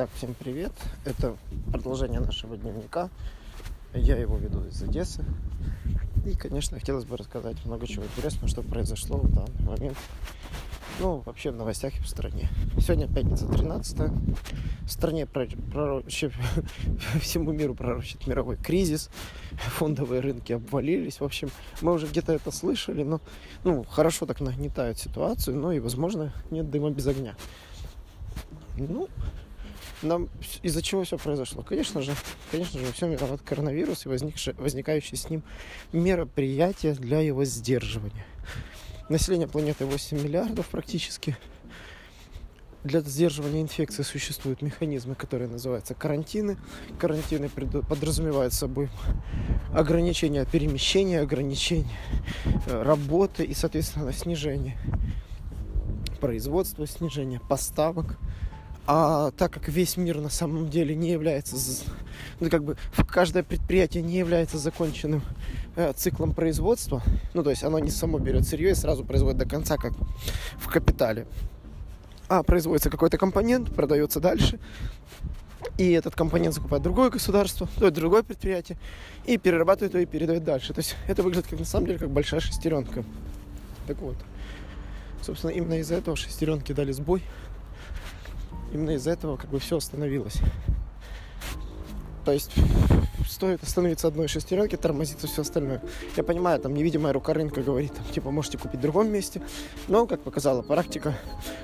Итак, всем привет. Это продолжение нашего дневника. Я его веду из Одессы. И, конечно, хотелось бы рассказать много чего интересного, что произошло в данный момент. Ну, вообще в новостях и в стране. Сегодня пятница 13 В стране пророчит, всему миру пророчит мировой кризис. Фондовые рынки обвалились. В общем, мы уже где-то это слышали, но ну, хорошо так нагнетают ситуацию, но и, возможно, нет дыма без огня. Ну, нам из-за чего все произошло? Конечно же, конечно же, все виноват коронавирус и возникшие, возникающие с ним мероприятия для его сдерживания. Население планеты 8 миллиардов практически. Для сдерживания инфекции существуют механизмы, которые называются карантины. Карантины подразумевают собой ограничение перемещения, ограничение э, работы и, соответственно, снижение производства, снижение поставок – а так как весь мир на самом деле не является, ну как бы каждое предприятие не является законченным э, циклом производства, ну то есть оно не само берет сырье и сразу производит до конца, как в капитале, а производится какой-то компонент, продается дальше, и этот компонент закупает другое государство, то есть другое предприятие, и перерабатывает его и передает дальше. То есть это выглядит как на самом деле как большая шестеренка. Так вот, собственно, именно из-за этого шестеренки дали сбой именно из-за этого как бы все остановилось. То есть стоит остановиться одной шестеренки, тормозится все остальное. Я понимаю, там невидимая рука рынка говорит, там, типа, можете купить в другом месте. Но, как показала практика,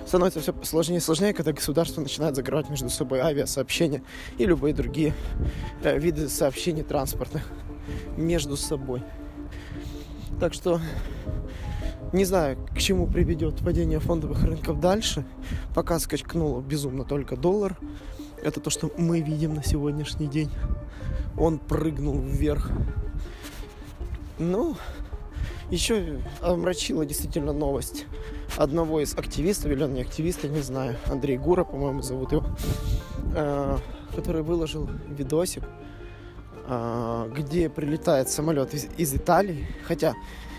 становится все сложнее и сложнее, когда государство начинает закрывать между собой авиасообщения и любые другие э, виды сообщений транспортных между собой. Так что не знаю, к чему приведет падение фондовых рынков дальше. Пока скачкнул безумно только доллар. Это то, что мы видим на сегодняшний день. Он прыгнул вверх. Ну, еще омрачила действительно новость одного из активистов, или он не активист, я не знаю, Андрей Гура, по-моему, зовут его, э, который выложил видосик, э, где прилетает самолет из, из Италии, хотя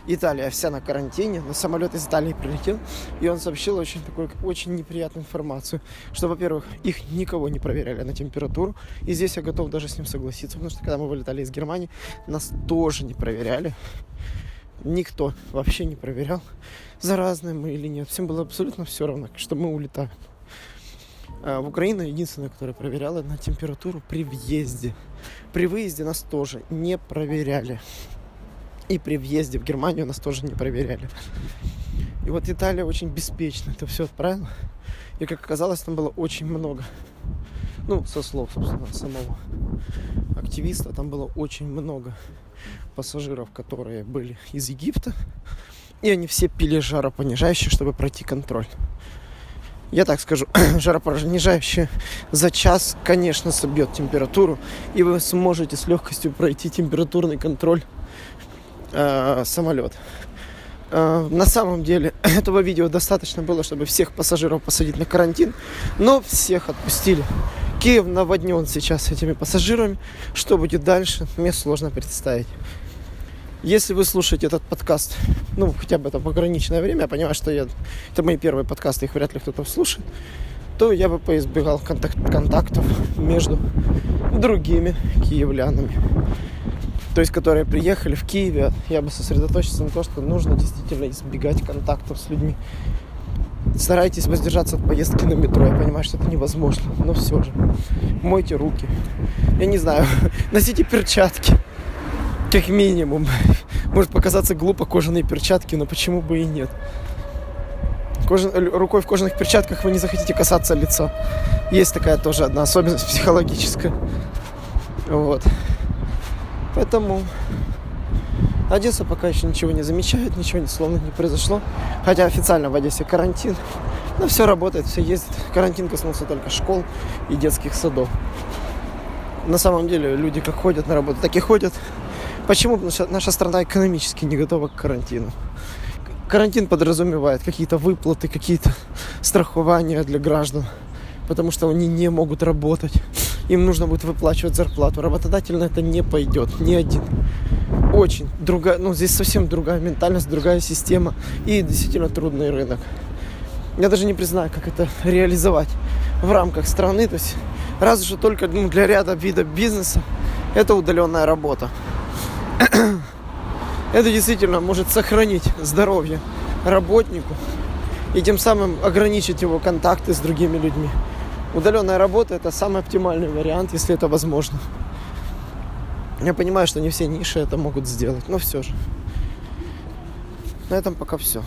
Италия вся на карантине, но самолет из Италии прилетел, и он сообщил очень такую, очень неприятную информацию, что, во-первых, их никого не проверяли на температуру, и здесь я готов даже с ним согласиться, потому что когда мы вылетали из Германии, нас тоже не проверяли, никто вообще не проверял, заразные мы или нет, всем было абсолютно все равно, что мы улетаем. А в Украину единственная, которая проверяла на температуру при въезде. При выезде нас тоже не проверяли. И при въезде в Германию нас тоже не проверяли. И вот Италия очень беспечно это все отправила. И, как оказалось, там было очень много. Ну, со слов, собственно, самого активиста, там было очень много пассажиров, которые были из Египта. И они все пили жаропонижающие, чтобы пройти контроль. Я так скажу, жаропонижающее за час, конечно, собьет температуру, и вы сможете с легкостью пройти температурный контроль э, самолет. Э, на самом деле этого видео достаточно было, чтобы всех пассажиров посадить на карантин, но всех отпустили. Киев наводнен сейчас этими пассажирами. Что будет дальше, мне сложно представить. Если вы слушаете этот подкаст, ну, хотя бы это пограничное время, я понимаю, что я, это мои первые подкасты, их вряд ли кто-то слушает, то я бы поизбегал контакт, контактов между другими киевлянами то есть которые приехали в Киеве, я бы сосредоточился на том, что нужно действительно избегать контактов с людьми. Старайтесь воздержаться от поездки на метро. Я понимаю, что это невозможно, но все же. Мойте руки. Я не знаю, носите перчатки. Как минимум. Может показаться глупо кожаные перчатки, но почему бы и нет. Кожа... Рукой в кожаных перчатках вы не захотите касаться лица. Есть такая тоже одна особенность психологическая. Вот. Поэтому Одесса пока еще ничего не замечает, ничего словно не произошло. Хотя официально в Одессе карантин. Но все работает, все ездит. Карантин коснулся только школ и детских садов. На самом деле люди как ходят на работу, так и ходят. Почему? Что наша страна экономически не готова к карантину. Карантин подразумевает какие-то выплаты, какие-то страхования для граждан, потому что они не могут работать им нужно будет выплачивать зарплату. Работодатель на это не пойдет, ни один. Очень другая, ну здесь совсем другая ментальность, другая система и действительно трудный рынок. Я даже не признаю, как это реализовать в рамках страны. То есть Разве что только ну, для ряда видов бизнеса это удаленная работа. это действительно может сохранить здоровье работнику и тем самым ограничить его контакты с другими людьми. Удаленная работа это самый оптимальный вариант, если это возможно. Я понимаю, что не все ниши это могут сделать, но все же. На этом пока все.